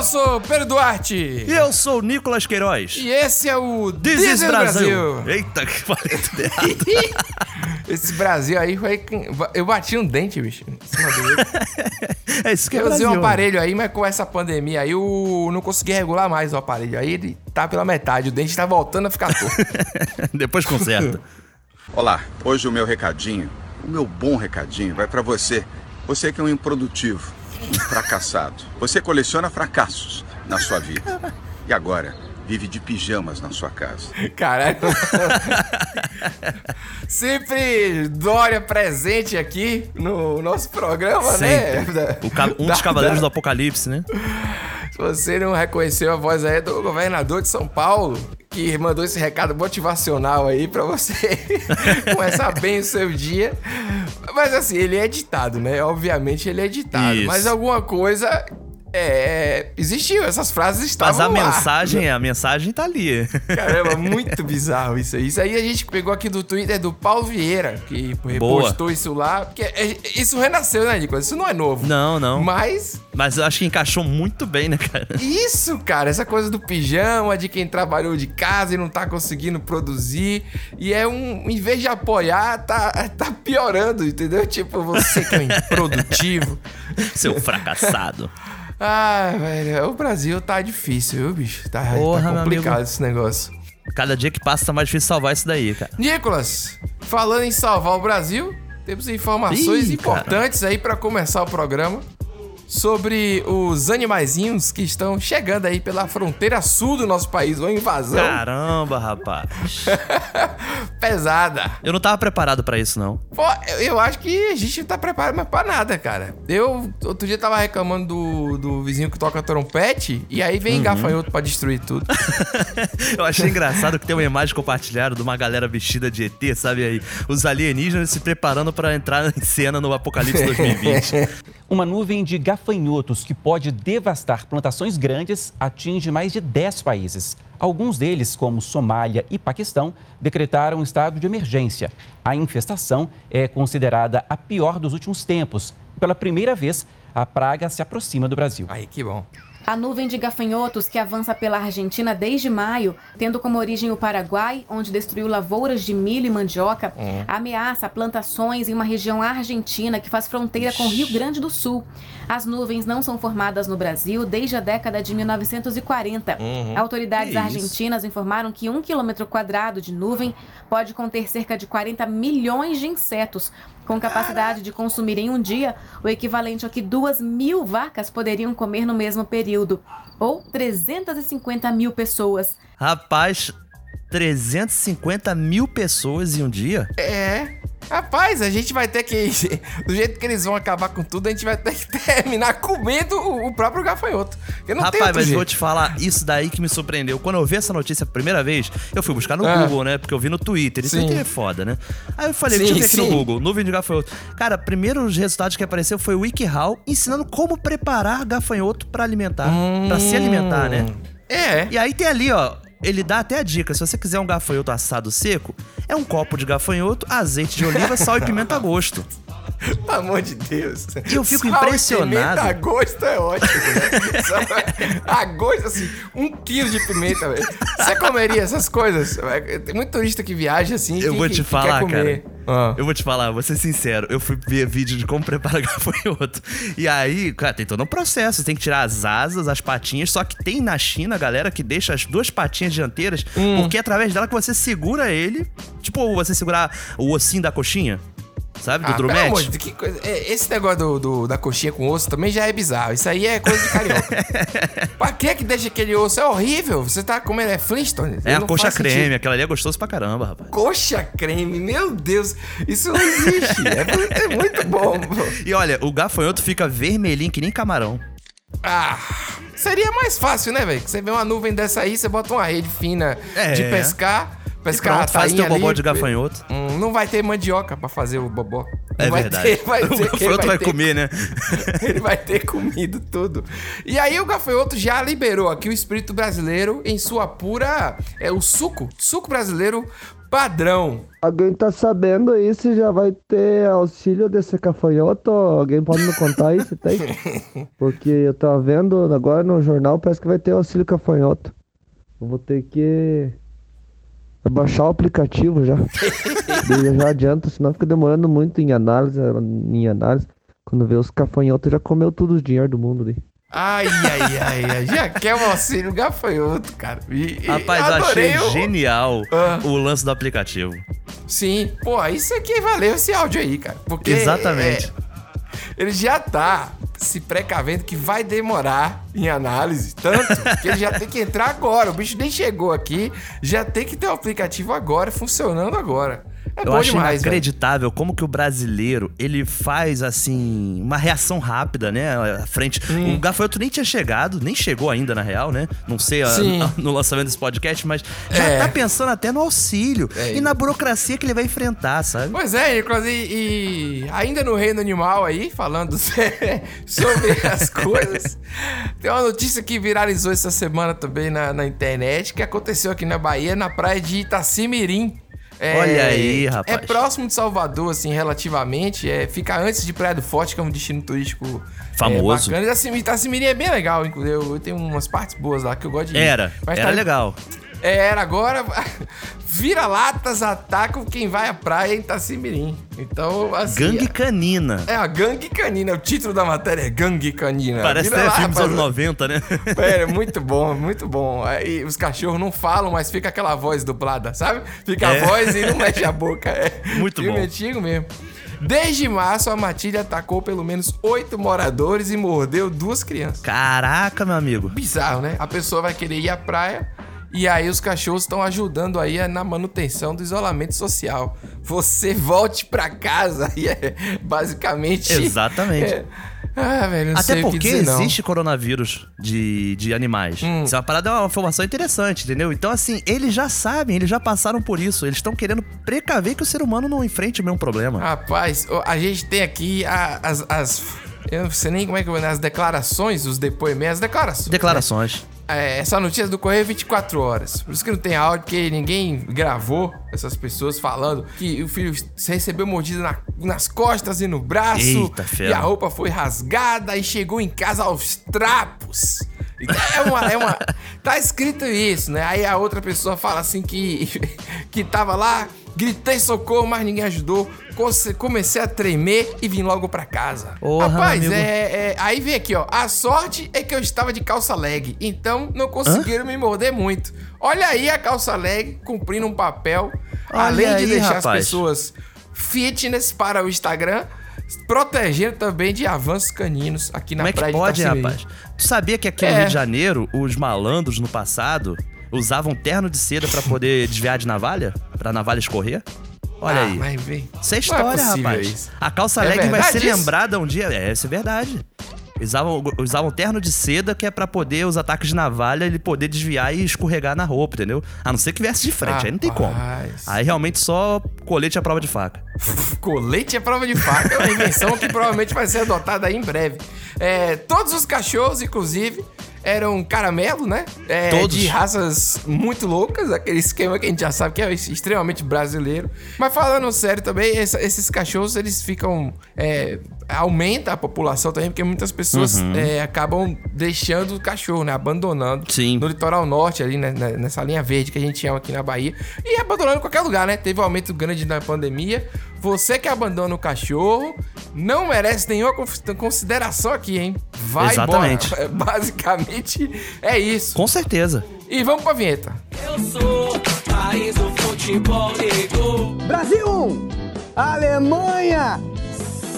Eu sou o Pedro Duarte. E eu sou o Nicolas Queiroz. E esse é o This is Brasil. Eita, que falei tudo errado. Esse Brasil aí foi. Eu bati um dente, bicho. Em cima dele. é isso que é Eu usei Brasil. um aparelho aí, mas com essa pandemia aí eu não consegui regular mais o aparelho. Aí ele tá pela metade, o dente tá voltando a ficar torto. Depois conserta. Olá, hoje o meu recadinho, o meu bom recadinho vai pra você. Você que é um improdutivo, fracassado. Você coleciona fracassos na sua vida. E agora, vive de pijamas na sua casa. Caralho. Sempre Dória presente aqui no nosso programa, né? Sempre. O ca- um dos Da- cavaleiros da- do apocalipse, né? Se você não reconheceu a voz aí é do governador de São Paulo, que mandou esse recado motivacional aí pra você começar bem o seu dia. Mas assim, ele é editado, né? Obviamente ele é editado. Isso. Mas alguma coisa é, existiu, essas frases Mas estavam a lá. mensagem, a mensagem tá ali. Caramba, muito bizarro isso aí. Isso aí a gente pegou aqui do Twitter do Paulo Vieira, que Boa. repostou isso lá. Porque é- isso renasceu, né, Nicolas? Isso não é novo. Não, não. Mas Mas eu acho que encaixou muito bem, né, cara? Isso, cara, essa coisa do pijama, de quem trabalhou de casa e não tá conseguindo produzir. E é um. Em vez de apoiar, tá, tá piorando, entendeu? Tipo, você que é improdutivo. Seu fracassado. Ah, velho, o Brasil tá difícil, viu, bicho? Tá, Porra, tá complicado esse negócio. Cada dia que passa tá mais difícil salvar isso daí, cara. Nicolas, falando em salvar o Brasil, temos informações Ih, importantes aí pra começar o programa sobre os animaizinhos que estão chegando aí pela fronteira sul do nosso país, uma invasão Caramba, rapaz. pesada. Eu não tava preparado pra isso, não. Pô, eu, acho que a gente não tá preparado mais pra nada, cara. Eu, outro dia, tava reclamando do, do vizinho que toca trompete, e aí Uhum. vem gafanhoto pra destruir tudo. Eu achei engraçado que tem uma imagem compartilhada de uma galera vestida de ET, sabe aí? Os alienígenas se preparando pra entrar em cena no Apocalipse 2020. Uma nuvem de gafanhotos que pode devastar plantações grandes atinge mais de 10 países. Alguns deles, como Somália e Paquistão, decretaram estado de emergência. A infestação é considerada a pior dos últimos tempos. Pela primeira vez, a praga se aproxima do Brasil. Aí, que bom. A nuvem de gafanhotos que avança pela Argentina desde maio, tendo como origem o Paraguai, onde destruiu lavouras de milho e mandioca, ameaça plantações em uma região argentina que faz fronteira com o Rio Grande do Sul. As nuvens não são formadas no Brasil desde a década de 1940. Autoridades Que isso? argentinas informaram que um quilômetro quadrado de nuvem pode conter cerca de 40 milhões de insetos, com capacidade de consumir em um dia o equivalente ao que duas mil vacas poderiam comer no mesmo período, ou 350 mil pessoas. Rapaz, 350 mil pessoas em um dia? É. Rapaz, a gente vai ter que. Do jeito que eles vão acabar com tudo, a gente vai ter que terminar comendo o próprio gafanhoto. Porque não Rapaz, mas jeito. vou te falar, isso daí que me surpreendeu. Quando eu vi essa notícia a primeira vez, eu fui buscar no Ah. Google, né? Porque eu vi no Twitter. Isso. Twitter é foda, né? Aí eu falei, Sim, deixa eu ver aqui sim. no Google, nuvem de gafanhoto. Cara, primeiro os resultados que apareceu foi o WikiHow ensinando como preparar gafanhoto pra alimentar. Pra se alimentar, né? É. E aí tem ali, ó. Ele dá até a dica, se você quiser um gafanhoto assado seco, é um copo de gafanhoto, azeite de oliva, sal e pimenta a gosto. Pelo amor de Deus. E eu fico Sal impressionado. Pimenta a gosto é ótimo, né? A gosto, assim, um quilo de pimenta, velho. Você comeria essas coisas? Tem muito turista que viaja assim. Eu que- vou te que falar, comer. Ah. Eu vou te falar, vou ser sincero, eu fui ver vídeo de como preparar gafanhoto. E aí, cara, tem todo um processo. Você tem que tirar as asas, as patinhas. Só que tem na China, galera, que deixa as duas patinhas dianteiras, Hum. porque é através dela que você segura ele. Tipo, você segurar o ossinho da coxinha. Sabe? Do Ah, amor drumete. Deus, que coisa. é, Esse negócio do, do- da coxinha com osso também já é bizarro. Isso aí é coisa de carioca. pra que que deixa aquele osso? É horrível. Você tá comendo é Flintstone. É a coxa creme, sentido. aquela ali é gostoso pra caramba, rapaz. Coxa creme, meu Deus. Isso não existe. é, é muito bom. pô. E olha, o gafanhoto fica vermelhinho que nem camarão. Ah, seria mais fácil, né, velho? Você vê uma nuvem dessa aí, você bota uma rede fina É. de pescar. E Pescar pronto, faz teu bobó ali. de gafanhoto. Hum, não vai ter mandioca pra fazer o bobó. Não É vai verdade. Ter, vai ter, o gafanhoto vai ter comer, né? Ele vai ter comido tudo. E aí o gafanhoto já liberou aqui o espírito brasileiro em sua pura. É o suco. Suco brasileiro padrão. Alguém tá sabendo aí se já vai ter auxílio desse cafanhoto? Alguém pode me contar aí se tem? Porque eu tava vendo agora no jornal, parece que vai ter auxílio cafanhoto. Eu vou ter que baixar o aplicativo já. Já adianta, senão fica demorando muito em análise, em análise. Quando vê os cafanhotos, já comeu tudo o dinheiro do mundo ali. Ai, ai, ai, ai. Já quer o auxílio gafanhoto, cara. E, Rapaz, eu achei o- genial Ah. o lance do aplicativo. Sim, pô, isso aqui valeu esse áudio aí, cara. Porque Exatamente. é, ele já tá se precavendo que vai demorar em análise, tanto que ele já tem que entrar agora. O bicho nem chegou aqui, já tem que ter o aplicativo agora, funcionando agora. É Eu acho demais, inacreditável como que o brasileiro, ele faz, assim, uma reação rápida, né? À frente. Hum. O Gafanhoto nem tinha chegado, nem chegou ainda, na real, né? Não sei a- Sim. no lançamento desse podcast, mas já É. tá pensando até no auxílio É. e na burocracia que ele vai enfrentar, sabe? Pois é, Nicolas, e, e ainda no reino animal aí, falando sobre as coisas, tem uma notícia que viralizou essa semana também na, na internet, que aconteceu aqui na Bahia, na praia de Itacimirim. É, Olha aí, rapaz. É próximo de Salvador, assim, relativamente. É, fica antes de Praia do Forte, que é um destino turístico Famoso. É, bacana. Itacimirim, Itacimirim é bem legal, inclusive. Eu, eu tenho umas partes boas lá que eu gosto de. Era, Mas era tá- legal. é, Era agora. Vira-latas atacam quem vai à praia em Itacimirim. Então, assim. Gangue Canina. É a Gangue Canina. O título da matéria é Gangue Canina. Parece até filme dos anos rapaz. 90, né? É, muito bom, muito bom. Aí os cachorros não falam, mas fica aquela voz dublada, sabe? Fica É. a voz e não mexe a boca. É Muito filme bom. antigo mesmo. Desde março, a matilha atacou pelo menos oito moradores e mordeu duas crianças. Caraca, meu amigo. Bizarro, né? A pessoa vai querer ir à praia e aí os cachorros estão ajudando aí a- na manutenção do isolamento social. Você volte pra casa e é basicamente... Exatamente. É. Ah, velho, não Até sei o que porque dizer, não. Hum. existe coronavírus de, de animais. Isso é uma parada, é uma informação interessante, entendeu? Então, assim, eles já sabem, eles já passaram por isso. Eles estão querendo precaver que o ser humano não enfrente o mesmo problema. Rapaz, a gente tem aqui as, as- Eu não sei nem como é que eu vou As declarações, os depoimentos, as declarações. Declarações. É, essa notícia do Correio 24 horas. Por isso que não tem áudio, porque ninguém gravou essas pessoas falando que o filho recebeu mordida na- nas costas e no braço. Eita, e a roupa foi rasgada e chegou em casa aos trapos. Então, É uma, é uma. Tá escrito isso, né? Aí a outra pessoa fala assim que. que tava lá, gritei socorro, mas ninguém ajudou. Come- Comecei a tremer e vim logo pra casa. Porra, Rapaz, é, é, Aí vem aqui, ó. A sorte é que eu estava de calça leg, então não conseguiram me morder muito. Olha aí a calça leg cumprindo um papel, Olha além de aí, deixar as rapaz. pessoas fitness para o Instagram, protegendo também de avanços caninos aqui na Como é que praia pode, de rapaz? Tu sabia que aqui no É. Rio de Janeiro, os malandros no passado usavam terno de seda pra poder desviar de navalha? Pra navalha escorrer? Olha Ah, aí. mas vem. Isso é Não história, possível rapaz. isso. A calça É vai ser isso? lembrada um dia. É, isso é verdade. Usavam, usavam terno de seda que é pra poder os ataques de navalha ele poder desviar e escorregar na roupa, entendeu? A não ser que viesse de frente, aí não tem como. Rapaz. Aí realmente só colete à prova de faca. Colete é prova de faca, é uma invenção que provavelmente vai ser adotada aí em breve. É, todos os cachorros, inclusive, eram caramelo, né? É, Todos. De raças muito loucas, aquele esquema que a gente já sabe que é extremamente brasileiro. Mas falando sério também, essa- esses cachorros, eles ficam... é, aumenta a população também, porque muitas pessoas é, acabam deixando o cachorro, né? Abandonando Sim. no litoral norte, ali, né, né, nessa linha verde que a gente chama aqui na Bahia. E abandonando em qualquer lugar, né? Teve um aumento grande na pandemia. Você que abandona o cachorro não merece nenhuma cons- consideração aqui, hein? Vai Exatamente. embora. Basicamente é isso. Com certeza. E vamos pra vinheta. Eu sou país do futebol negro. Brasil 1, Alemanha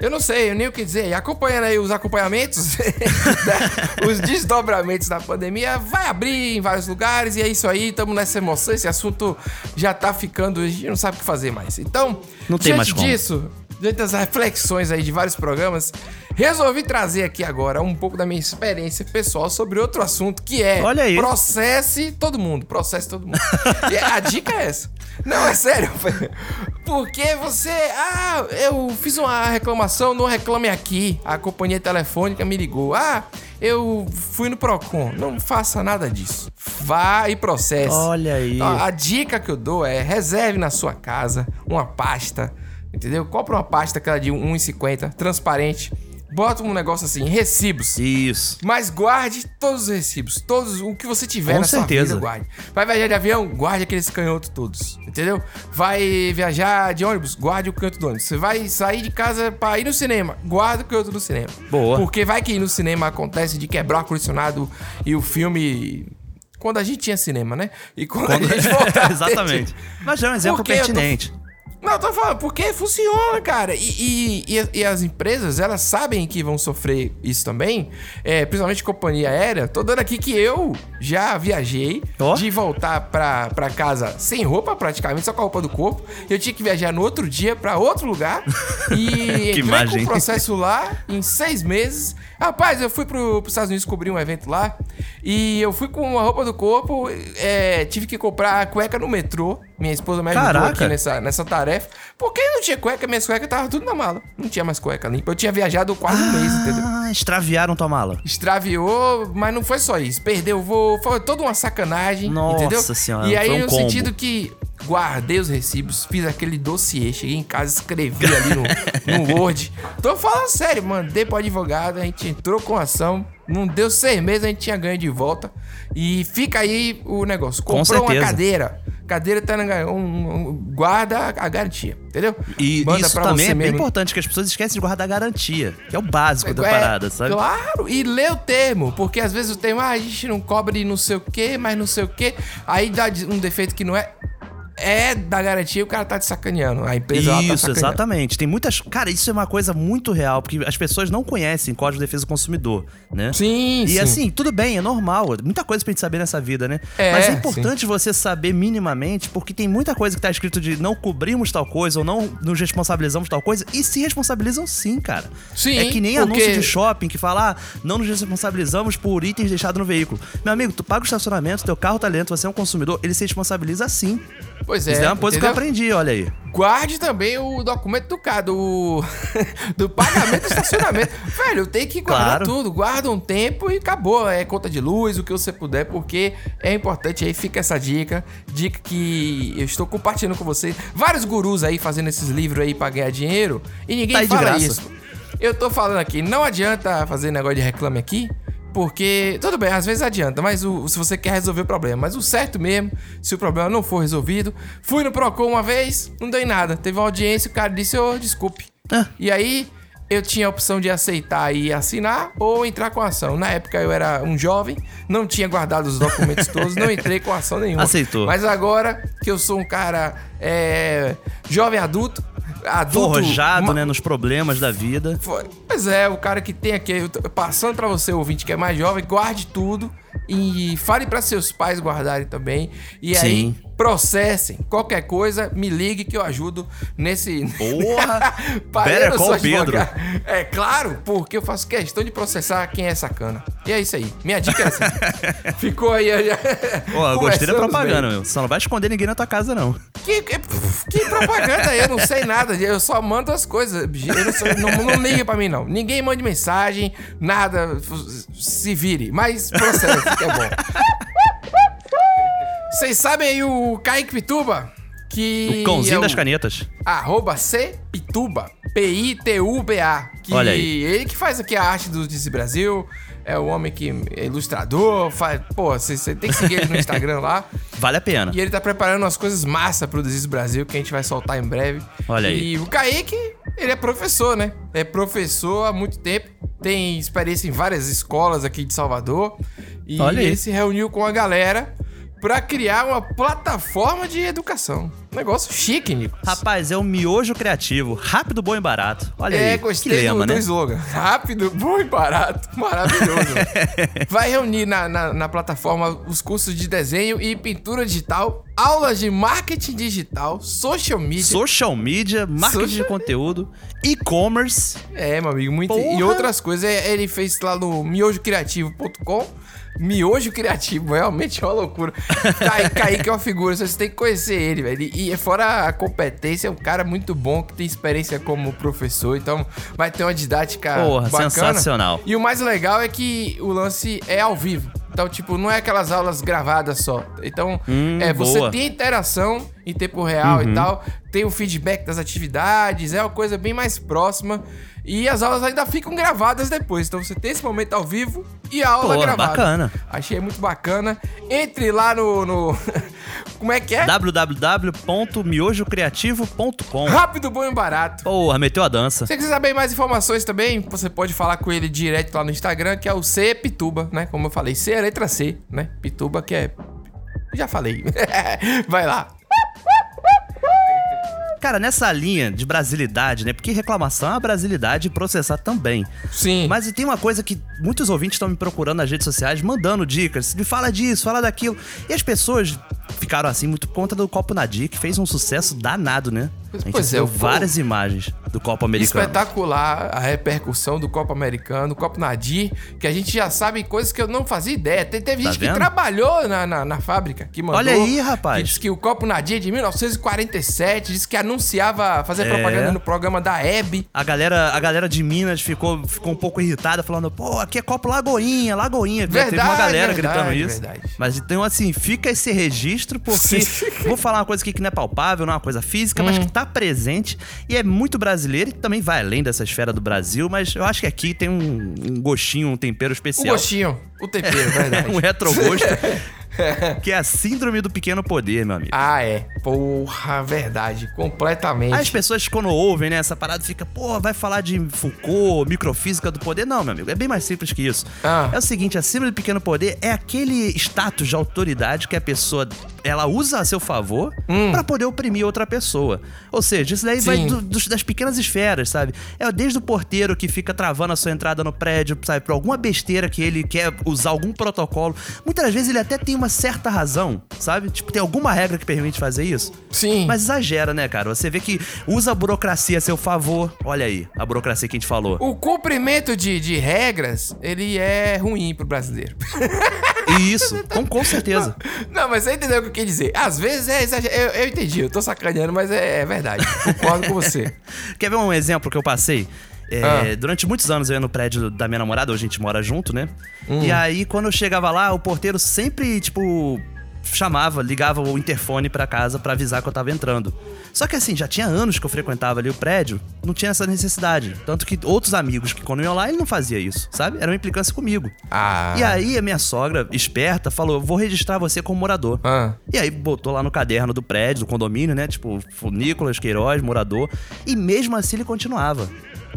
Eu não sei, eu nem o que dizer. Acompanhando aí os acompanhamentos, da- os desdobramentos da pandemia, vai abrir em vários lugares e é isso aí. Estamos nessa emoção. Esse assunto já tá ficando. A gente não sabe o que fazer mais. Então, Não tem mais como. disso, diante das reflexões aí de vários programas, resolvi trazer aqui agora um pouco da minha experiência pessoal sobre outro assunto que é Olha aí. processe todo mundo, processe todo mundo. E a dica é essa. Não, é sério. Porque você. Ah, eu fiz uma reclamação, não reclame aqui. A companhia telefônica me ligou. Ah, eu fui no Procon. Não faça nada disso. Vá e processe. Olha aí. Então, a dica que eu dou é reserve na sua casa uma pasta. Entendeu? Compre uma pasta aquela de 1,50, transparente. Bota um negócio assim, recibos. Isso. Mas guarde todos os recibos, todos o que você tiver Com na certeza. sua vida, guarde. Vai viajar de avião, guarde aqueles canhotos todos, entendeu? Vai viajar de ônibus, guarde o canhoto do ônibus. Você vai sair de casa pra ir no cinema, guarda o canhoto do cinema. Boa. Porque vai que no cinema acontece de quebrar o condicionado e o filme quando a gente tinha cinema, né? E quando, Quando- a gente voltar Exatamente. Mas é um exemplo Porque pertinente. Não, eu tô falando, porque funciona, cara. E, e- e- as empresas, elas sabem que vão sofrer isso também. É, principalmente companhia aérea. Tô dando aqui que eu já viajei Ó. de voltar pra, pra casa sem roupa, praticamente, só com a roupa do corpo. Eu tinha que viajar no outro dia pra outro lugar. E entrei imagem. com o processo lá em seis meses. Rapaz, eu fui pro, pros Estados Unidos cobrir um evento lá. E eu fui com a roupa do corpo. é, tive que comprar cueca no metrô. Minha esposa me ajudou Caraca. aqui nessa, nessa tarefa. Porque não tinha cueca, minhas cuecas estavam tudo na mala. Não tinha mais cueca limpa. Eu tinha viajado quase um mês, entendeu? Ah, extraviaram tua mala. Extraviou, mas não foi só isso. Perdeu o voo, foi toda uma sacanagem, Nossa entendeu? Senhora, E aí, um no combo. sentido que guardei os recibos, fiz aquele dossiê, cheguei em casa, escrevi ali no, no Word. Tô falando sério, mandei pro advogado, a gente entrou com ação, não deu seis meses, a gente tinha ganho de volta. E fica aí o negócio. Com Comprou uma cadeira. Cadeira tá na, um, um- guarda a garantia, entendeu? E Manda isso também é bem mesmo. importante, que as pessoas esquecem de guardar a garantia, que é o básico da É, parada, sabe? Claro, e lê o termo, porque às vezes o termo, ah, a gente não cobre não sei o que, mas não sei o que, aí dá um defeito que não é. É da garantia, o cara tá te sacaneando. A empresa tá Isso, sacaneando. exatamente. Tem muitas. Cara, isso é uma coisa muito real, porque as pessoas não conhecem Código de Defesa do Consumidor, né? Sim, E sim. assim, tudo bem, é normal. Muita coisa pra gente saber nessa vida, né? É, Mas é importante você saber minimamente, porque tem muita coisa que tá escrito de não cobrimos tal coisa ou não nos responsabilizamos tal coisa, e se responsabilizam sim, cara. Sim, É que nem porque- anúncio de shopping que fala, ah, não nos responsabilizamos por itens deixados no veículo. Meu amigo, tu paga o estacionamento, teu carro tá lento, você é um consumidor, ele se responsabiliza sim. Pois é. Isso é uma coisa que eu entendeu? aprendi, olha aí. Guarde também o documento do cara, do, do pagamento do estacionamento. Velho, tem que guardar Claro. tudo. Guarda um tempo e acabou. É conta de luz, o que você puder, porque é importante aí. Fica essa dica. Dica que eu estou compartilhando com você. Vários gurus aí fazendo esses livros aí pra ganhar dinheiro. E ninguém Tá fala isso. Eu tô falando aqui, não adianta fazer negócio de reclame aqui. Porque, tudo bem, às vezes adianta, mas o- se você quer resolver o problema. Mas o certo mesmo, se o problema não for resolvido. Fui no Procon uma vez, não em nada. Teve uma audiência, o cara disse, ô, desculpe. Ah. E aí, eu tinha a opção de aceitar e assinar ou entrar com ação. Na época eu era um jovem, não tinha guardado os documentos todos, não entrei com ação nenhuma. Aceitou. Mas agora que eu sou um cara é, jovem adulto, adulto. Forjado, né, nos problemas da vida. Pois é, o cara que tem aqui, passando pra você, ouvinte, que é mais jovem, guarde tudo e fale pra seus pais guardarem também. E aí, Sim. processem. Qualquer coisa, me ligue que eu ajudo nesse. Porra! Better eu sou call Pedro. É claro, porque eu faço questão de processar quem é sacana. E é isso aí. Minha dica é essa. Ficou aí. Pô, eu gostei da propaganda, bem. meu. Só não vai esconder ninguém na tua casa, não. Que, que, que propaganda? Eu não sei nada. Eu só mando as coisas. Eu não, não, não liga pra mim, não. Ninguém mande mensagem, nada. Se vire. Mas processa, que é bom. Vocês sabem aí o Kaique Pituba? Que O cãozinho é o das canetas. Arroba C Pituba. P-I-T-U-B-A. Que Olha aí. Ele que faz aqui a arte do Disse Brasil. É o homem que é ilustrador. Faz, pô, você tem que seguir ele no Instagram lá. Vale a pena. E ele tá preparando umas coisas massa pro Desis Brasil que a gente vai soltar em breve. Olha aí. E o Kaique, ele é professor, né? É professor há muito tempo. Tem experiência em várias escolas aqui de Salvador. E Olha aí. ele se reuniu com a galera pra criar uma plataforma de educação. Negócio chique, Nico. Rapaz, é um miojo criativo, rápido, bom e barato. Olha é, aí, gostei que lema, do, do né? slogan. Rápido, bom e barato. Maravilhoso. Vai reunir na, na, na plataforma os cursos de desenho e pintura digital, aulas de marketing digital, social media. Social media, marketing Social- de conteúdo, e-commerce. É, meu amigo, muito. E Porra! outras coisas. é, Ele fez lá no miojocriativo.com. Miojo Criativo, realmente é uma loucura. Kaique, é uma figura, você tem que conhecer ele, velho. E fora a competência, é um cara muito bom que tem experiência como professor, então vai ter uma didática Porra, bacana. sensacional. E o mais legal é que o lance é ao vivo. Então, tipo, não é aquelas aulas gravadas só. Então, Hum, é, você boa. tem interação em tempo real Uhum. e tal, tem o feedback das atividades, é uma coisa bem mais próxima. E as aulas ainda ficam gravadas depois. Então você tem esse momento ao vivo e a aula Pô, gravada. bacana. Achei muito bacana. Entre lá no. no- Como é que é? www.miojocreativo.com Rápido, bom e barato. Porra, meteu a dança. Se você quiser saber mais informações também, você pode falar com ele direto lá no Instagram, que é o C Pituba, né? Como eu falei, C é a letra C, né? Pituba, que é. Já falei. Vai lá. Cara, nessa linha de brasilidade, né? Porque reclamação é uma brasilidade e processar também. Sim. Mas tem uma coisa que muitos ouvintes estão me procurando nas redes sociais, mandando dicas. Me fala disso, fala daquilo. E as pessoas ficaram assim muito por conta do Copo Nadir, que fez um sucesso danado, né? Gente Pois é, várias imagens do Copo Americano. Espetacular a repercussão do Copo Americano, Copo Nadir, que a gente já sabe coisas que eu não fazia ideia. Te- Teve Tá gente que vendo? trabalhou na, na, na fábrica, que mandou. Olha aí, rapaz. Que disse que o Copo Nadir é de 1947, disse que anunciava, fazia É. propaganda no programa da Hebe. A galera, a galera de Minas ficou, ficou um pouco irritada, falando, pô, aqui é copo Lagoinha, Lagoinha. Já Teve uma Verdade, galera verdade, gritando isso. verdade. Mas então, assim, fica esse registro, porque vou falar uma coisa aqui que não é palpável, não é uma coisa física, Hum. mas que tá presente e é muito brasileiro e também vai além dessa esfera do Brasil, mas eu acho que aqui tem um, um gostinho, um tempero O especial. gostinho, o tempero, verdade. um retrogosto. que é a síndrome do pequeno poder, meu amigo. Ah, é. Porra, verdade. Completamente. As pessoas, quando ouvem né, essa parada, fica, pô, vai falar de Foucault, microfísica do poder. Não, meu amigo, é bem mais simples que isso. Ah. É o seguinte, a síndrome do pequeno poder é aquele status de autoridade que a pessoa, ela usa a seu favor pra poder oprimir outra pessoa. Ou seja, isso daí vai Hum. Sim. do- dos- das pequenas esferas, sabe? É desde o porteiro que fica travando a sua entrada no prédio, sabe? Por alguma besteira que ele quer usar algum protocolo. Muitas vezes ele até tem uma certa razão, sabe? Tipo, tem alguma regra que permite fazer isso. Sim. Mas exagera, né, cara? Você vê que usa a burocracia a seu favor. Olha aí, a burocracia que a gente falou. O cumprimento de, de regras, ele é ruim pro brasileiro. E isso, com, com certeza. Não, mas você entendeu o que eu quis dizer. Às vezes é exagero. Eu, eu entendi, eu tô sacaneando, mas é, é verdade. Concordo com você. Quer ver um exemplo que eu passei? É, Ah. Durante muitos anos eu ia no prédio da minha namorada, hoje a gente mora junto, né? Hum. E aí, quando eu chegava lá, o porteiro sempre, tipo, chamava, ligava o interfone pra casa pra avisar que eu tava entrando. Só que assim, já tinha anos que eu frequentava ali o prédio, não tinha essa necessidade. Tanto que outros amigos que quando iam lá, ele não fazia isso, sabe? Era uma implicância comigo. Ah. E aí, a minha sogra, esperta, falou: vou registrar você como morador. Ah. E aí botou lá no caderno do prédio, do condomínio, né? Tipo, Nicolas Queiroz, morador. E mesmo assim ele continuava.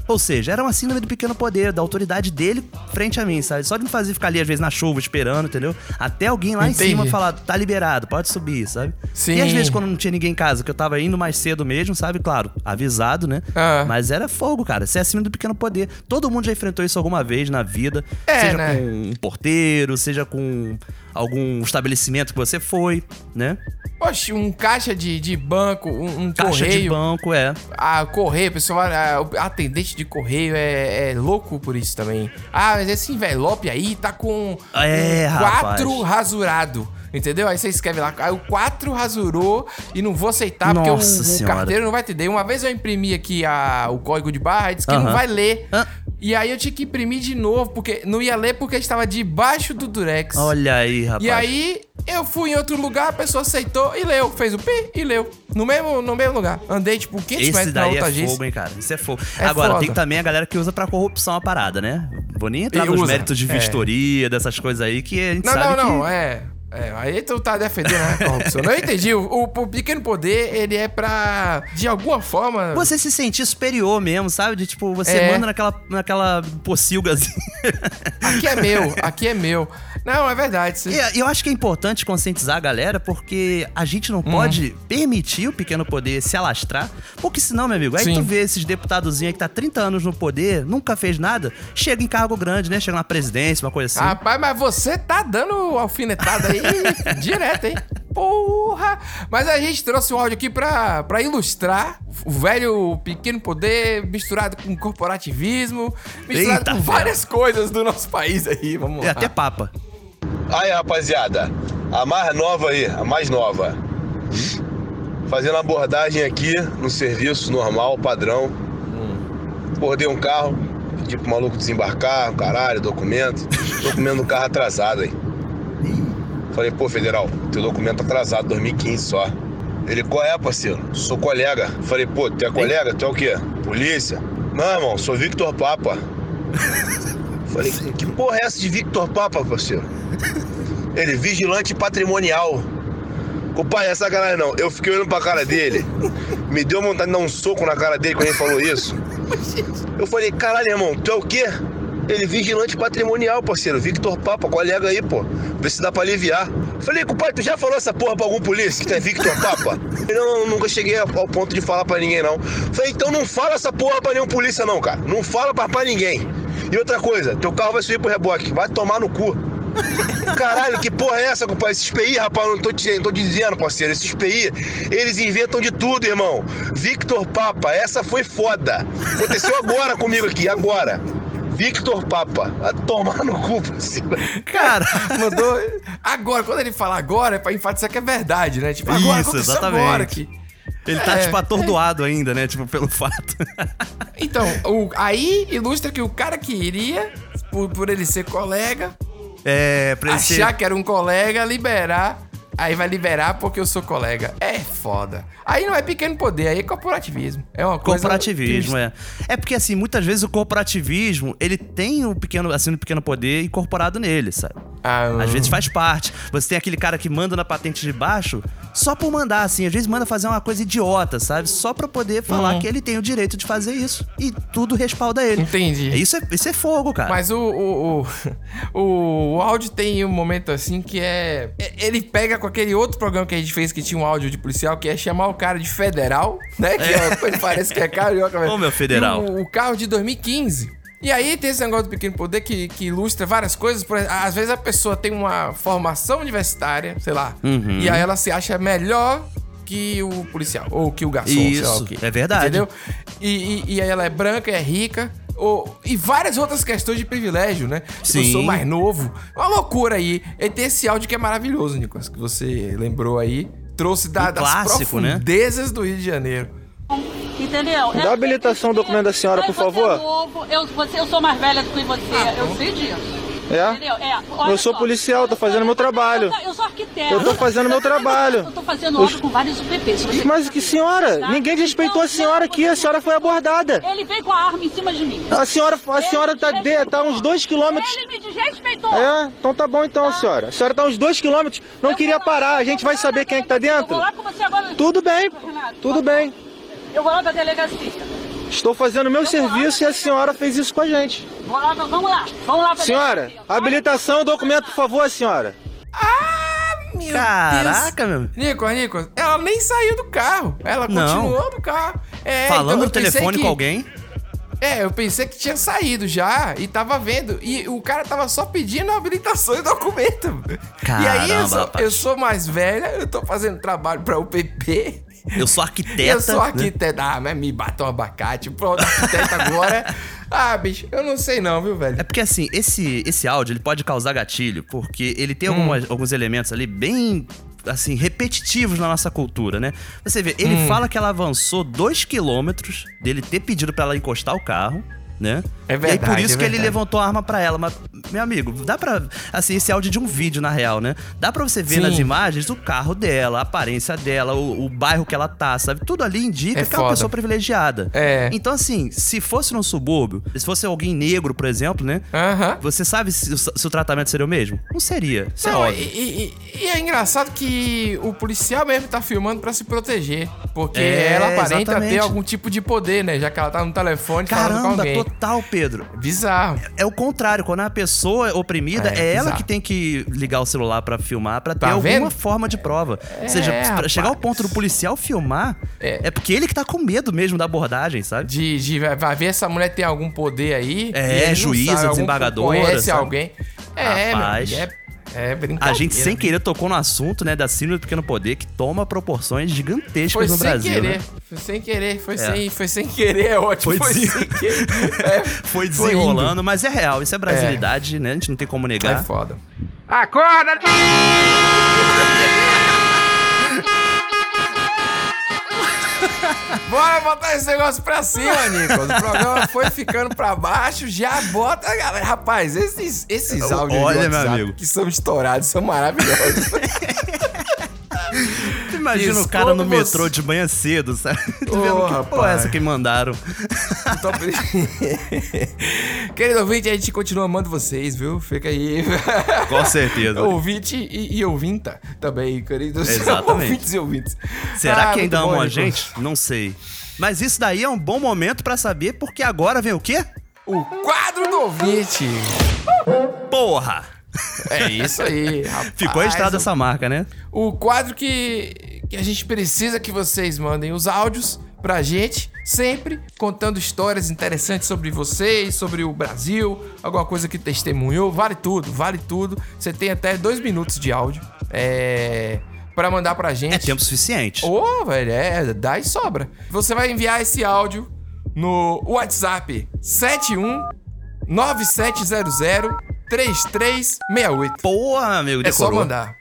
Ou seja, era uma síndrome do pequeno poder, da autoridade dele frente a mim, sabe? Só de me fazer ficar ali, às vezes, na chuva, esperando, entendeu? Até alguém lá Entendi. em cima falar, tá liberado, pode subir, sabe? Sim. E às vezes, quando não tinha ninguém em casa, que eu tava indo mais cedo mesmo, sabe? Claro, avisado, né? Ah. Mas era fogo, cara. Isso é acima do pequeno poder. Todo mundo já enfrentou isso alguma vez na vida. É, seja né? com um porteiro, seja com algum estabelecimento que você foi, né? Poxa, um caixa de, de banco, um, um Caixa correio. de banco, é. Ah, correio, pessoal, ah, o atendente de correio é, é louco por isso também. Ah, mas esse envelope aí tá com É, um. 4 rasurado. Entendeu? Aí você escreve lá, ah, o 4 rasurou e não vou aceitar porque o, Nossa o carteiro não vai entender. Uma vez eu imprimi aqui a, o código de barra e disse que Aham. não vai ler. Hã? E aí eu tinha que imprimir de novo, porque não ia ler porque estava debaixo do durex. Olha aí, rapaz. E aí, eu fui em outro lugar, a pessoa aceitou e leu. Fez o pi e leu. No mesmo, no mesmo lugar. Andei, tipo, 500 Esse metros daí outra é agência. fogo, hein, cara? Isso é fogo. É Agora, foda. tem também a galera que usa pra corrupção a parada, né? Vou nem entrar E nos usa, méritos de é. vistoria, dessas coisas aí, que a gente Não, sabe não, não, que... é. É, aí tu tá defendendo a corrupção. Não, entendi. O, o- o pequeno poder, ele é pra, de alguma forma... Você se sentir superior mesmo, sabe? De tipo, você É. manda naquela, naquela pocilgazinha. Aqui é meu, aqui é meu. Não, é verdade. Você... E eu acho que é importante conscientizar a galera, porque a gente Hum. não pode permitir o pequeno poder se alastrar, porque senão, meu amigo, aí Sim. tu vê esses deputadozinhos aí que tá 30 anos no poder, nunca fez nada, chega em cargo grande, né? Chega na presidência, uma coisa assim. Rapaz, mas você tá dando alfinetada aí direto, hein? Porra! Mas a gente trouxe um áudio aqui pra, pra ilustrar o velho pequeno poder misturado com corporativismo, misturado Eita, com várias coisas do nosso país aí. Vamos É lá. até papa. Aí, rapaziada, a mais nova aí, a mais nova. Fazendo abordagem aqui no serviço normal, padrão. Bordei um carro, pedi pro maluco desembarcar, caralho, documento. Documento do carro atrasado aí. Falei, pô, federal, teu documento atrasado, 2015 só. Ele, qual é, parceiro? Sou colega. Falei, pô, tu é colega? Tu é o quê? Polícia? Não, irmão, sou Victor Papa. Falei, que porra é essa de Victor Papa, parceiro? Ele, vigilante patrimonial. Compadre, é sacanagem não. Eu fiquei olhando pra cara dele. Me deu vontade de dar um soco na cara dele quando ele falou isso. Eu falei, caralho, irmão, tu é o quê? Ele, vigilante patrimonial, parceiro. Victor Papa, colega aí, pô. Vê se dá pra aliviar. Falei, compadre, tu já falou essa porra pra algum polícia que tu é Victor Papa? Ele, não, não, nunca cheguei ao ponto de falar pra ninguém, não. Falei, então não fala essa porra pra nenhum polícia, não, cara. Não fala pra, pra ninguém. E outra coisa, teu carro vai subir pro reboque. Vai tomar no cu. Caralho, que porra é essa, compadre? Esses PI, rapaz, não tô, te, não tô dizendo, parceiro. Esses PI, eles inventam de tudo, irmão. Victor Papa, essa foi foda. Aconteceu agora comigo aqui, agora. Victor Papa, vai tomar no cu, parceiro. Cara, Mandou. Agora, quando ele fala agora, é pra enfatizar que é verdade, né? Tipo, agora Isso, exatamente. agora aqui. ele tá, É. tipo, atordoado ainda, né? Tipo, pelo fato. Então, o- aí ilustra que o cara que iria, por, por ele ser colega, É, pra ele achar ser... que era um colega, liberar. Aí vai liberar porque eu sou colega. É foda. Aí não é pequeno poder, aí é corporativismo. É uma coisa. Corporativismo, é. É porque, assim, muitas vezes o corporativismo, ele tem o pequeno, assim, o pequeno poder incorporado nele, sabe? Ah, Às vezes faz parte. Você tem aquele cara que manda na patente de baixo só por mandar, assim. Às vezes manda fazer uma coisa idiota, sabe? Só pra poder falar Hum. que ele tem o direito de fazer isso. E tudo respalda ele. Entendi. Isso é, isso é fogo, cara. Mas o, o, o, o, o áudio tem um momento assim que é. é- Ele pega com aquele outro programa que a gente fez que tinha um áudio de policial, que é chamar o cara de federal, né? Que é, ele parece que é carioca. mas- Ô, meu federal. E O, o carro de 2015. E aí tem esse negócio do pequeno poder que, que ilustra várias coisas. Por, às vezes a pessoa tem uma formação universitária, sei lá, Uhum. e aí ela se acha melhor que o policial, ou que o garçom, lá Isso, quê. é verdade. Entendeu? E, e, e aí ela é branca, é rica. Ou, e várias outras questões de privilégio, né? Tipo, Eu Sim. sou mais novo. Uma loucura aí. E tem esse áudio que é maravilhoso, Nicolas, que você lembrou aí. Trouxe da, Um das clássico, né? profundezas do Rio de Janeiro. Entendeu? Dá a habilitação do documento da senhora, por favor. é novo, eu, você, eu sou mais velha do que você, eu sei disso. É? Entendeu? É, Eu sou só. policial, tô fazendo meu trabalho. Eu sou, eu sou arquiteto. Eu tô fazendo meu trabalho. Eu tô fazendo obra com vários UPPs. Mas que senhora? Ninguém respeitou a senhora aqui, a senhora foi abordada. Ele veio com a arma em cima de mim. A senhora, a senhora tá, de, tá uns dois quilômetros. Ele me desrespeitou. É, então tá bom então, senhora. A senhora tá uns dois quilômetros, não queria parar. A gente vai saber quem é que tá Eu dentro? vou lá com você agora. Tudo bem, tudo bem. Eu vou lá pra delegacia. Estou fazendo meu serviço e a senhora fez isso com a gente. Vou lá, vamos lá. Vamos lá pra Senhora, delegacia. habilitação e documento, por favor, senhora. Meu Caraca, Deus. meu. Nicolas, Nicolas, ela nem saiu do carro. Ela Não. continuou no carro. É, Falando então no telefone que- com alguém. É, eu pensei que tinha saído já e tava vendo. E o cara tava só pedindo habilitação e documento. e aí eu Caramba, sou, eu sou mais velha, eu tô fazendo trabalho pra UPP. Eu sou arquiteta. eu sou né? arquiteta. Ah, mas me bata um abacate. Pronto, arquiteta agora. ah, bicho, eu não sei não, viu, velho? É porque assim, esse, esse áudio ele pode causar gatilho, porque ele Hum. tem algumas- alguns elementos ali bem assim, repetitivos na nossa cultura, né? Você vê, ele Hum. fala que ela avançou dois quilômetros dele ter pedido pra ela encostar o carro, né? É E aí por verdade, isso é que ele verdade. levantou a arma pra ela. Mas, meu amigo, dá pra. Assim, esse áudio de um vídeo, na real, né? Dá pra você ver Sim. nas imagens o carro dela, a aparência dela, o, o bairro que ela tá, sabe? Tudo ali indica É que é uma foda. pessoa privilegiada. É. Então, assim, se fosse no subúrbio, se fosse alguém negro, por exemplo, né? Você sabe se, o- se o tratamento seria o mesmo? Não seria. Isso é Não, óbvio. e, e- e é engraçado que o policial mesmo tá filmando pra se proteger. Porque É, ela aparenta exatamente. ter algum tipo de poder, né? Já que ela tá no telefone falando com Caramba, alguém. Total, Pedro. Bizarro. É o contrário, quando a pessoa é oprimida, É, é, ela que tem que ligar o celular pra filmar, pra ter Tá alguma vendo? forma de prova. É, Ou seja, pra rapaz. chegar ao ponto do policial filmar, é. porque ele que tá com medo mesmo da abordagem, sabe? De, de vai ver essa mulher tem algum poder aí. É, juíza, desembargadora, Conhece sabe? alguém. É, Rapaz. meu, é, é brincadeira. A gente sem querer tocou no assunto, né, da síndrome do pequeno poder que toma proporções gigantescas Foi no Brasil, querer. né? Foi sem querer. Foi, É. sem, foi sem querer, é ótimo. Foi Foi, sem querer. É, Foi desenrolando, mas é real, isso é brasilidade, né? A gente não tem como negar. É foda. Acorda! Bora botar esse negócio pra cima, Nicolas. O programa foi ficando pra baixo, já bota galera. Rapaz, esses, esses áudios Olha, meu amigo. que são estourados são maravilhosos. Tu Imagina o cara no você. metrô de manhã cedo, sabe? Ô, vendo que porra é essa que mandaram? Querido ouvinte, a gente continua amando vocês, viu? Fica aí. Com certeza. Ouvinte e, e ouvinta também, queridos. Exatamente. Ouvintes e ouvintes. Será Ah, que ainda amam a gente? Não sei. Mas isso daí é um bom momento pra saber, porque agora vem o quê? O quadro do ouvinte. Porra! É isso aí, rapaz. Ficou registrada essa marca, né? O quadro que, que a gente precisa que vocês mandem os áudios pra gente, sempre contando histórias interessantes sobre vocês, sobre o Brasil, alguma coisa que testemunhou, vale tudo, vale tudo. Você tem até dois minutos de áudio é, para mandar pra gente. É tempo suficiente. Ô, velho, é, dá e sobra. Você vai enviar esse áudio no WhatsApp 71 9700 3368. Porra, amigo, É só decorou. mandar.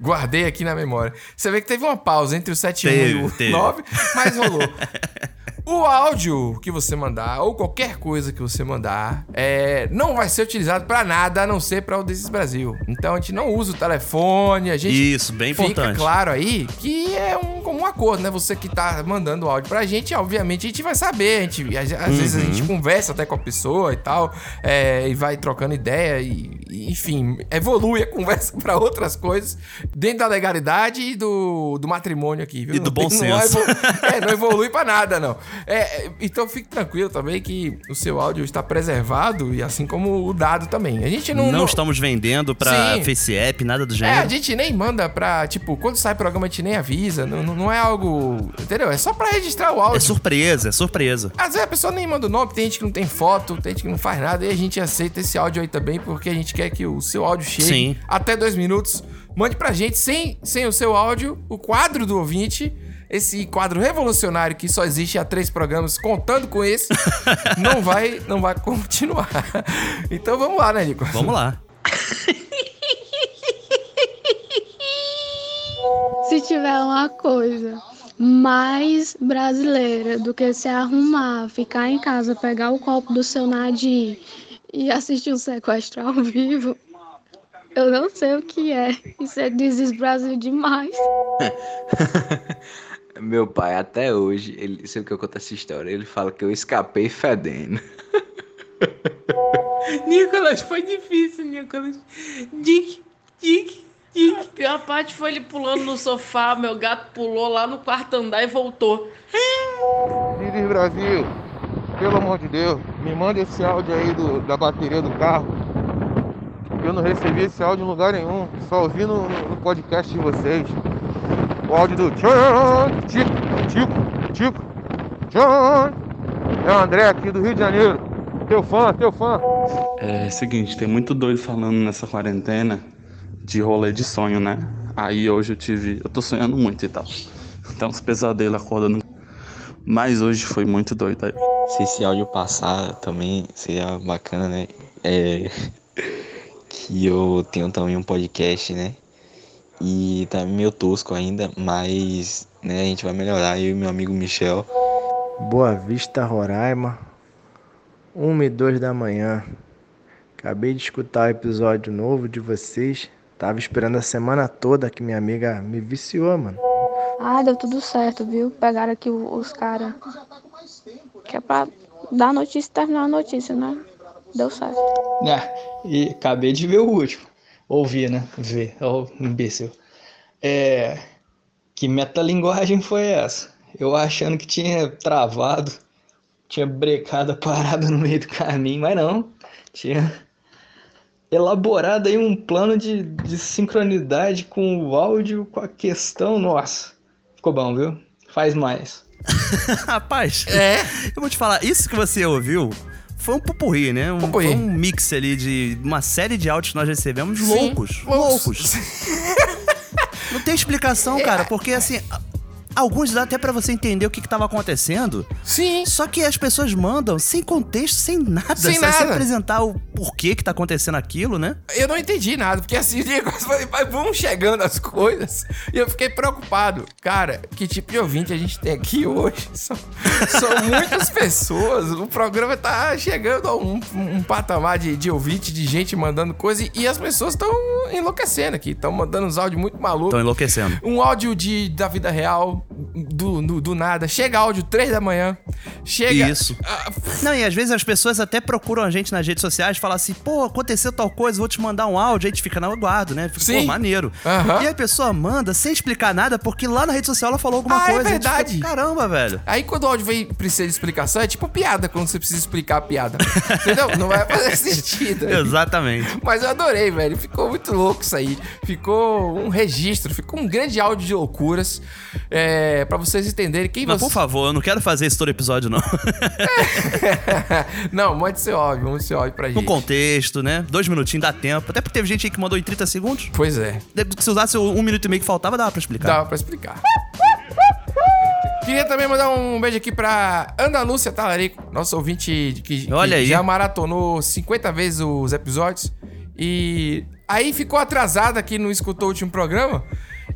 Guardei aqui na memória. Você vê que teve uma pausa entre o 71 Teve, e o teve. 9, mas rolou. O áudio que você mandar, ou qualquer coisa que você mandar, é, não vai ser utilizado pra nada a não ser pra o Desses Brasil. Então a gente não usa o telefone, a gente. Isso, bem Fica importante. claro aí que é um comum acordo, né? Você que tá mandando o áudio pra gente, obviamente a gente vai saber. A gente, às, às vezes a Uhum. gente conversa até com a pessoa e tal, é, e vai trocando ideia, e, e, enfim, evolui a conversa pra outras coisas, dentro da legalidade e do, do matrimônio aqui, viu? E do Não bom não senso. evolu- é, não evolui pra nada, não. É, é, então fique tranquilo também que o seu áudio está preservado, e assim como o dado também. A gente não. Não, não- estamos vendendo pra Sim. Face App, nada do é, gênero. a gente nem manda pra. Tipo, quando sai programa, a gente nem avisa. Não, não- não é algo. Entendeu? É só pra registrar o áudio. É surpresa, é surpresa. Às vezes a pessoa nem manda o nome, tem gente que não tem foto, tem gente que não faz nada, e a gente aceita esse áudio aí também, porque a gente quer que o seu áudio chegue Sim. até dois minutos. Mande pra gente, sem, sem o seu áudio, o quadro do ouvinte. Esse quadro revolucionário que só existe há três programas, contando com esse, não vai, não vai continuar. Então vamos lá, né, Nico? Vamos lá. Se tiver uma coisa mais brasileira do que se arrumar, ficar em casa, pegar o copo do seu Nadir e assistir um sequestro ao vivo, eu não sei o que é. Isso é Desis Brasil demais. Meu pai, até hoje, ele, sempre que eu conto essa história, ele fala que eu escapei fedendo. Nicolas, foi difícil, Nicolas. Dick, Dick, Dick. A pior parte foi ele pulando no sofá, meu gato pulou lá no quarto andar e voltou. Didi Brasil, pelo amor de Deus, me manda esse áudio aí do- da bateria do carro. Eu não recebi esse áudio em lugar nenhum, só ouvi no- no podcast de vocês. O áudio do Tchan, Tico, Tico, Tico, Tchan. É o André aqui do Rio de Janeiro. Teu fã, teu fã. É seguinte, tem muito doido falando nessa quarentena de rolê de sonho, né? Aí hoje eu tive. Eu tô sonhando muito e tal. Então uns pesadelos acordando. Mas hoje foi muito doido. aí. Se esse áudio passar também seria bacana, né? É que eu tenho também um podcast, né? E tá meio tosco ainda, mas né, a gente vai melhorar. Eu e meu amigo Michel. Boa Vista, Roraima, 1 e 2 da manhã. Acabei de escutar o episódio novo de vocês. Tava esperando a semana toda que minha amiga me viciou, mano. Ah, deu tudo certo, viu? Pegaram aqui os caras. Que é pra dar a notícia e terminar a notícia, né? Deu certo. É, e acabei de ver o último. Ouvir, né? Ver. Ó, imbecil. É. Que metalinguagem foi essa? Eu achando que tinha travado, tinha brecado a parada no meio do caminho, mas não. Tinha elaborado aí um plano de, de sincronidade com o áudio, com a questão. Nossa, ficou bom, viu? Faz mais. Rapaz, eu vou te falar, isso que você ouviu foi um pupurri, né? Um, Pupurri. Foi um mix ali de uma série de áudios que nós recebemos Sim, loucos. Loucos. Não tem explicação, É. cara, porque assim. Alguns dá até pra você entender o que, que tava acontecendo. Sim. Só que as pessoas mandam sem contexto, sem nada. Sem sem nada. apresentar o porquê que tá acontecendo aquilo, né? Eu não entendi nada, porque assim, vão chegando as coisas e eu fiquei preocupado. Cara, que tipo de ouvinte a gente tem aqui hoje? São, são muitas pessoas, o programa tá chegando a um, um patamar de, de ouvinte, de gente mandando coisa e, e as pessoas estão enlouquecendo aqui, estão mandando uns áudios muito malucos. Estão enlouquecendo. Um áudio de, da vida real, do, do, do nada. Chega áudio 3 da manhã. Chega. Isso. Não, e às vezes as pessoas até procuram a gente nas redes sociais e falam assim, pô, aconteceu tal coisa, vou te mandar um áudio, aí a gente fica na aguardo, né? Fica, pô, Sim. maneiro. Aham. E a pessoa manda sem explicar nada, porque lá na rede social ela falou alguma Ah, é coisa. a gente fica, verdade. Caramba, velho. Aí quando o áudio vem precisa de explicação, é tipo piada quando você precisa explicar a piada. Entendeu? Não vai fazer sentido. Exatamente. Mas eu adorei, velho. Ficou muito louco isso aí. Ficou um registro, ficou um grande áudio de loucuras. É, para vocês entenderem quem Mas você... por favor, eu não quero fazer isso todo episódio, não. não, mande seu áudio, mande seu áudio pra No gente. contexto, né? Dois minutinhos dá tempo. Até porque teve gente aí que mandou em 30 segundos. Pois é. Se usasse um minuto e meio que faltava, dava pra explicar. Dava pra explicar. Queria também mandar um beijo aqui pra Ana Lúcia Talarico, nosso ouvinte que, que Olha aí. já maratonou 50 vezes os episódios. E aí ficou atrasada aqui, não escutou o último programa.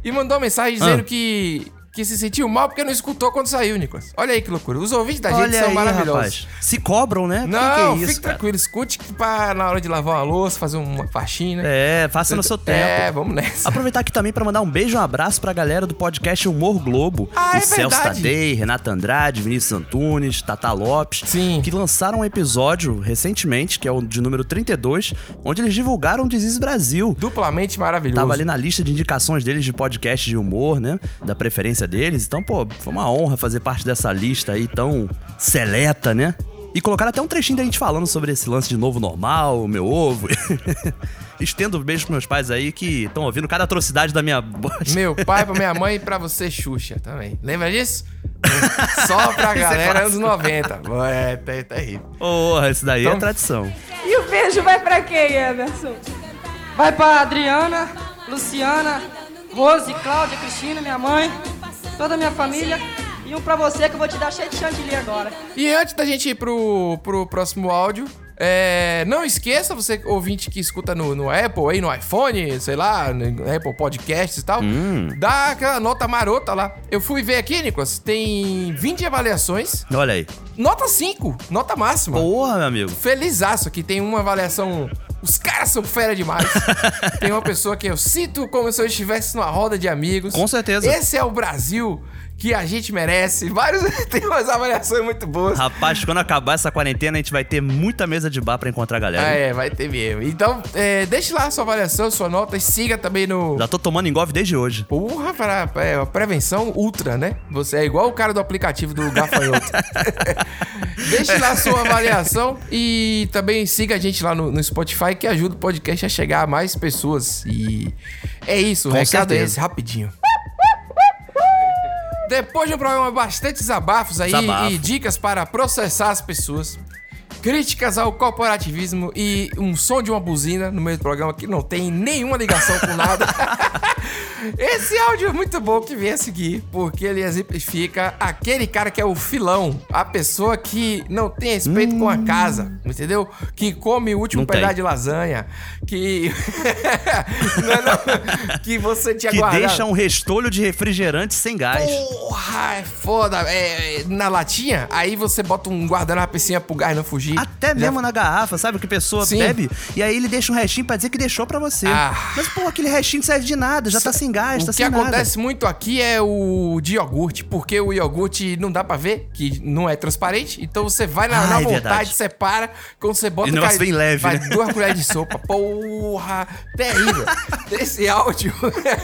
E mandou uma mensagem dizendo Ah. que, que se sentiu mal porque não escutou quando saiu, Nicolas. Olha aí que loucura. Os ouvintes da gente Olha são aí, maravilhosos. rapaz. Se cobram, né? Não, que é isso, fique cara? tranquilo. Escute pra, na hora de lavar uma louça, fazer uma faxina. É, faça no seu tempo. É, vamos nessa. Aproveitar aqui também pra mandar um beijo e um abraço pra galera do podcast Humor Globo. Ah, o é Celso verdade. Tadei, Renata Andrade, Vinícius Antunes, Tata Lopes. Sim. Que lançaram um episódio recentemente, que é o de número 32, onde eles divulgaram o Desis Brasil. Duplamente maravilhoso. Tava ali na lista de indicações deles de podcast de humor, né? Da preferência deles. Então, pô, foi uma honra fazer parte dessa lista aí tão seleta, né? E colocaram até um trechinho da gente falando sobre esse lance de novo normal, meu ovo. Estendo um beijo pros meus pais aí que estão ouvindo cada atrocidade da minha voz. Meu pai, pra minha mãe e pra você, Xuxa, também. Lembra disso? Só pra é galera anos clássico. 90. É, tá, tá terrível. Porra, isso daí é Então- tradição. E o beijo vai pra quem, Emerson? Vai pra Adriana, Luciana, Rose, Cláudia, Cristina, minha mãe, toda a minha família. E um pra você que eu vou te dar cheio de chantilly agora. E antes da gente ir pro, pro próximo áudio, é, não esqueça, você ouvinte que escuta no, no Apple, aí no iPhone, sei lá, no Apple Podcasts e tal, Hum. dá aquela nota marota lá. Eu fui ver aqui, Nicolas, tem 20 avaliações, Olha aí. nota 5, nota máxima. Porra, meu amigo. Felizaço aqui, tem uma avaliação... Os caras são fera demais. tem uma pessoa que eu sinto como se eu estivesse numa roda de amigos. Com certeza. Esse é o Brasil que a gente merece. Vários tem umas avaliações muito boas. Rapaz, quando acabar essa quarentena, a gente vai ter muita mesa de bar pra encontrar a galera. Ah, é, vai ter mesmo. Então, é, deixe lá a sua avaliação, sua nota e siga também no. Já tô tomando engove desde hoje. Porra, para, é, prevenção ultra, né? Você é igual o cara do aplicativo do Gafanhoto. Deixe lá a sua avaliação e também siga a gente lá no, no Spotify que ajuda o podcast a chegar a mais pessoas. E é isso, o recado é certeza. esse, rapidinho. Depois de um programa bastante desabafos aí Desabafo. e dicas para processar as pessoas, críticas ao corporativismo e um som de uma buzina no meio do programa que não tem nenhuma ligação com nada. Esse áudio é muito bom que vem a seguir, porque ele exemplifica aquele cara que é o filão, a pessoa que não tem respeito com a casa, entendeu? Que come o último Não tem. pedaço de lasanha, que. Não é não, que você tinha Que guardado. deixa um restolho de refrigerante sem gás. Porra, é foda. É, é, na latinha, aí você bota um guardanapo em cima pro gás não fugir. Até mesmo na garrafa, sabe? Que a pessoa Sim. bebe e aí ele deixa um restinho pra dizer que deixou pra você. Ah. Mas, pô, aquele restinho não serve de nada, já tá sem gás, O tá que sem nada. acontece muito aqui é o de iogurte, porque o iogurte não dá pra ver, que não é transparente. Então você vai na, Ah, na é vontade, verdade. separa, quando você bota E o negócio cai- bem leve, vai né? duas colheres de sopa. Porra, terrível. Esse áudio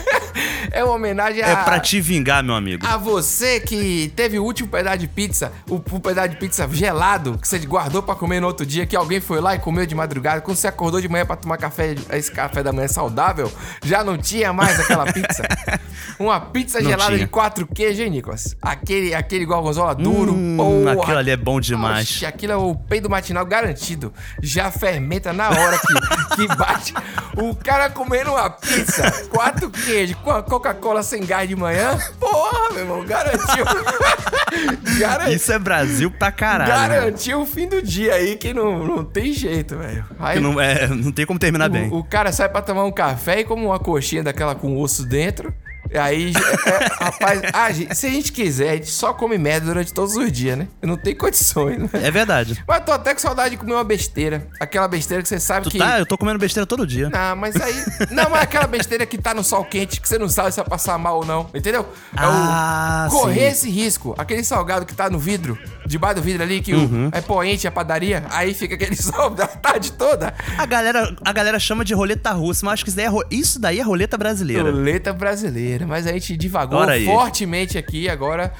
é uma homenagem a. É pra te vingar, meu amigo. A você que teve o último pedaço de pizza, o, o pedaço de pizza gelado, que você guardou pra comer no outro dia, que alguém foi lá e comeu de madrugada, quando você acordou de manhã pra tomar café, esse café da manhã saudável, já não tinha mais aquela pizza. Uma pizza Não gelada tinha. de quatro queijos, hein, Nicolas? Aquele, aquele gorgonzola duro, Hum, porra. aquilo ali é bom demais. Oxe, aquilo é o peido matinal garantido. Já fermenta na hora que, que bate. O cara comendo uma pizza, quatro queijos, com a Coca-Cola sem gás de manhã, porra, meu irmão, garantiu. garantiu. Isso é Brasil pra caralho. né? Garantiu o fim do dia aí que não, não tem jeito, velho. Não, é, não tem como terminar bem. o, o cara sai pra tomar um café e come uma coxinha daquela com osso dentro. E aí, é, é, rapaz, a gente- se a gente quiser, a gente só come merda durante todos os dias, né? Não tem condições, né? É verdade. Mas tô até com saudade de comer uma besteira. Aquela besteira que você sabe Tu que. tá? Eu tô comendo besteira todo dia. Não, mas aí. Não, mas aquela besteira que tá no sol quente, que você não sabe se vai passar mal ou não. Entendeu? É Ah, o. Correr sim. esse risco. Aquele salgado que tá no vidro, debaixo do vidro ali, que Uhum. o, é poente, é padaria. Aí fica aquele sol da tarde toda. A galera, a galera chama de roleta russa, mas acho que isso daí é, ro- isso daí é roleta brasileira. Roleta brasileira. Mas a gente divagou Ora aí. fortemente aqui. Agora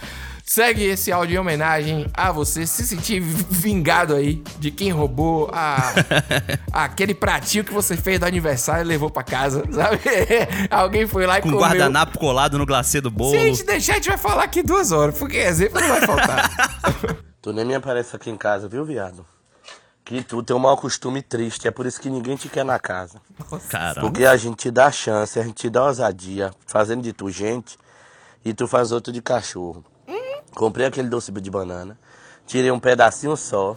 segue esse áudio em homenagem a você se sentir vingado aí de quem roubou a, aquele pratinho que você fez do aniversário e levou pra casa, sabe? Alguém foi lá e Com comeu. guardanapo colado no glacê do bolo. Se a gente deixar, a gente vai falar aqui duas horas, porque exemplo não vai faltar. Tu nem me aparece aqui em casa, viu, viado? Que tu tem um mau costume triste, é por isso que ninguém te quer na casa. Caramba. Porque a gente te dá chance, a gente te dá ousadia, fazendo de tu gente, e tu faz outro de cachorro. Comprei aquele doce de banana, tirei um pedacinho só,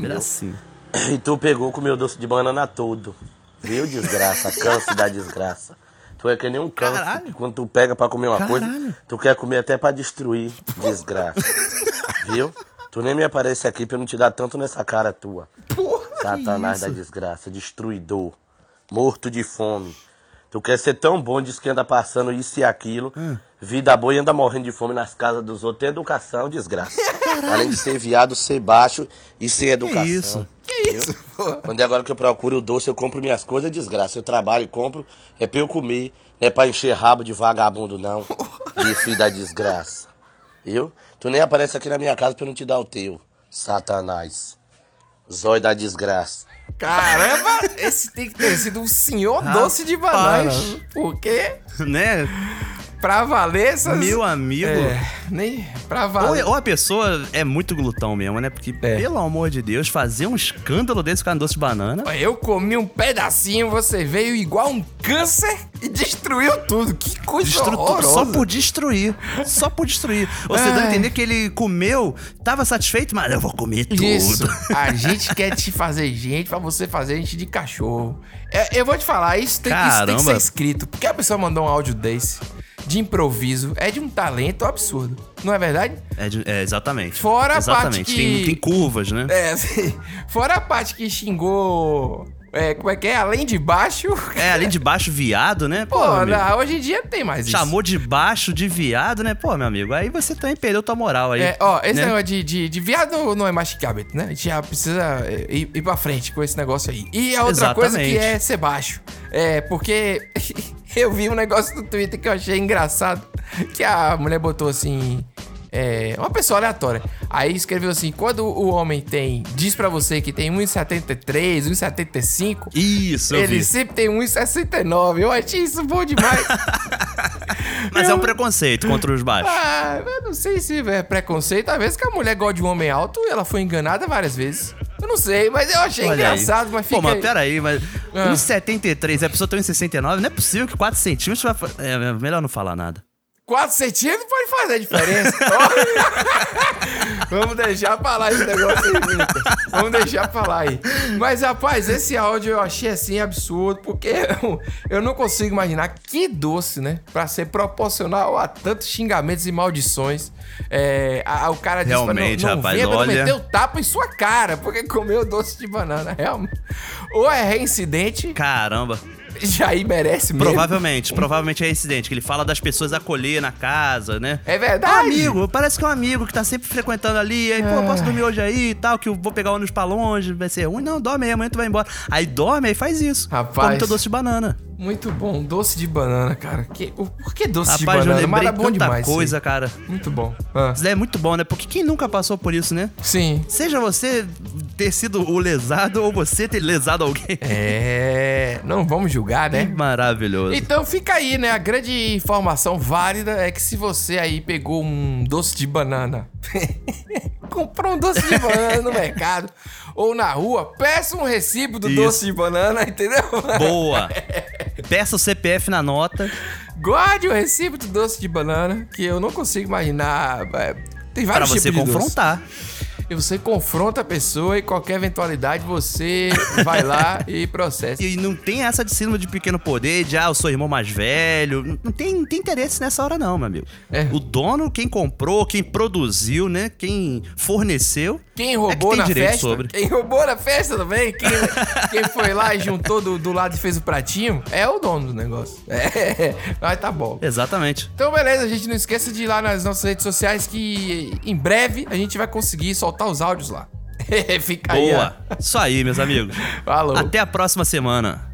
Pedacinho. e tu pegou com o meu doce de banana todo. Viu, desgraça? Câncer da desgraça. Tu é que nem um câncer, que quando tu pega pra comer uma coisa, tu quer comer até pra destruir, desgraça. Viu? Tu nem me aparece aqui pra eu não te dar tanto nessa cara tua. Satanás da desgraça, destruidor, morto de fome. Tu quer ser tão bom, diz que anda passando isso e aquilo, vida boa e anda morrendo de fome nas casas dos outros. Tem educação, desgraça. Além de ser viado, ser baixo e sem educação. isso? Que isso? Quando é agora que eu procuro o doce, eu compro minhas coisas, desgraça. Eu trabalho e compro, é pra eu comer, não é pra encher rabo de vagabundo, não. De filho da desgraça. Viu? Tu nem aparece aqui na minha casa pra eu não te dar o teu. Satanás. Zóio da desgraça. Caramba, esse tem que ter sido um senhor doce de banana. Porque, Né? Pra valer essas... Meu amigo. É, nem pra Ou, valer. ou a pessoa é muito glutão mesmo, né? Porque, É. pelo amor de Deus, fazer um escândalo desse com a doce de banana. Eu comi um pedacinho, você veio igual um câncer e destruiu tudo. Que coisa Destru- horrorosa. só por destruir. Só por destruir. Você dá a entender que ele comeu, tava satisfeito, mas eu vou comer tudo. Isso. A gente quer te fazer gente pra você fazer gente de cachorro. É, eu vou te falar, isso tem, que, isso tem que ser escrito. Porque a pessoa mandou um áudio desse, de improviso, é de um talento absurdo. Não é verdade? É, de- é, exatamente. Fora a exatamente. parte que- Tem, tem curvas, né? É, assim, fora a parte que xingou. É, como é que é? Além de baixo. É, além de baixo, viado, né? Pô, Pô, não, hoje em dia tem mais isso. Chamou de baixo de viado, né? Pô, meu amigo, aí você também perdeu tua moral aí. É, ó, esse né? negócio de, de, de viado não é masticável, né? A gente já precisa é, ir, ir pra frente com esse negócio aí. E a outra coisa que Exatamente. é ser baixo. É, porque eu vi um negócio no Twitter que eu achei engraçado. Que a mulher botou assim. É, uma pessoa aleatória. Aí escreveu assim: quando o homem tem. Diz pra você que tem 1,73, 1,75. Isso, eu Ele vi. sempre tem 1,69. Eu achei isso bom demais. Mas é um preconceito contra os baixos. Ah, eu não sei se é preconceito. Às vezes que a mulher gosta de um homem alto e ela foi enganada várias vezes. Eu não sei, mas eu achei Olha aí. engraçado, mas fica. Pô, mas peraí, mas Ah. 1,73, a pessoa tem 1,69, não é possível que 4 centímetros vai... fa- É, melhor não falar nada. 4 centímetros pode fazer a diferença. Vamos deixar pra lá esse negócio aí, Vitor. Vamos deixar pra lá aí. Mas, rapaz, esse áudio eu achei assim absurdo, porque eu, eu não consigo imaginar que doce, né? Pra ser proporcional a tantos xingamentos e maldições. É, a- o cara disse pra Realmente, não, não rapaz, venha, olha- meteu tapa em sua cara, porque comeu doce de banana. Realmente. Ou é reincidente, Caramba. já aí merece mesmo. Provavelmente, provavelmente é incidente, que ele fala das pessoas acolher na casa, né? É verdade. Um amigo, parece que é um amigo que tá sempre frequentando ali, aí, pô, posso dormir hoje aí e tal, que eu vou pegar ônibus pra longe, vai ser ruim. Não, dorme aí, amanhã tu vai embora. Aí dorme, aí faz isso. Rapaz. Come teu doce de banana. Muito bom, doce de banana, cara. Que, o- por que doce de Rapaz, eu banana? Mas lembrei era bom tanta demais. coisa, cara. Muito bom. Ah. Isso é muito bom, né? Porque quem nunca passou por isso, né? Sim. Seja você ter sido o lesado ou você ter lesado alguém. É, não vamos julgar, né? Que maravilhoso. Então fica aí, né? A grande informação válida é que se você aí pegou um doce de banana, comprou um doce de banana no mercado ou na rua, peça um recibo do Isso. doce de banana, entendeu? Boa. Peça o CPF na nota. Guarde o recibo do doce de banana, que eu não consigo imaginar. Tem vários você tipos de doce. E você confronta a pessoa e qualquer eventualidade você vai lá e processa. E não tem essa de síndrome de pequeno poder, de ah, eu sou irmão mais velho. Não- tem, não tem interesse nessa hora, não, meu amigo. É. O dono, quem comprou, quem produziu, né? Quem forneceu. Quem é que roubou tem na direito festa? sobre. Quem roubou na festa também? Quem, quem foi lá e juntou do, do lado e fez o pratinho? É o dono do negócio. É, mas tá bom. Exatamente. Então, beleza, a gente não esqueça de ir lá nas nossas redes sociais que em breve a gente vai conseguir soltar os áudios lá. Fica aí. Boa. Isso aí, meus amigos. Falou. Até a próxima semana.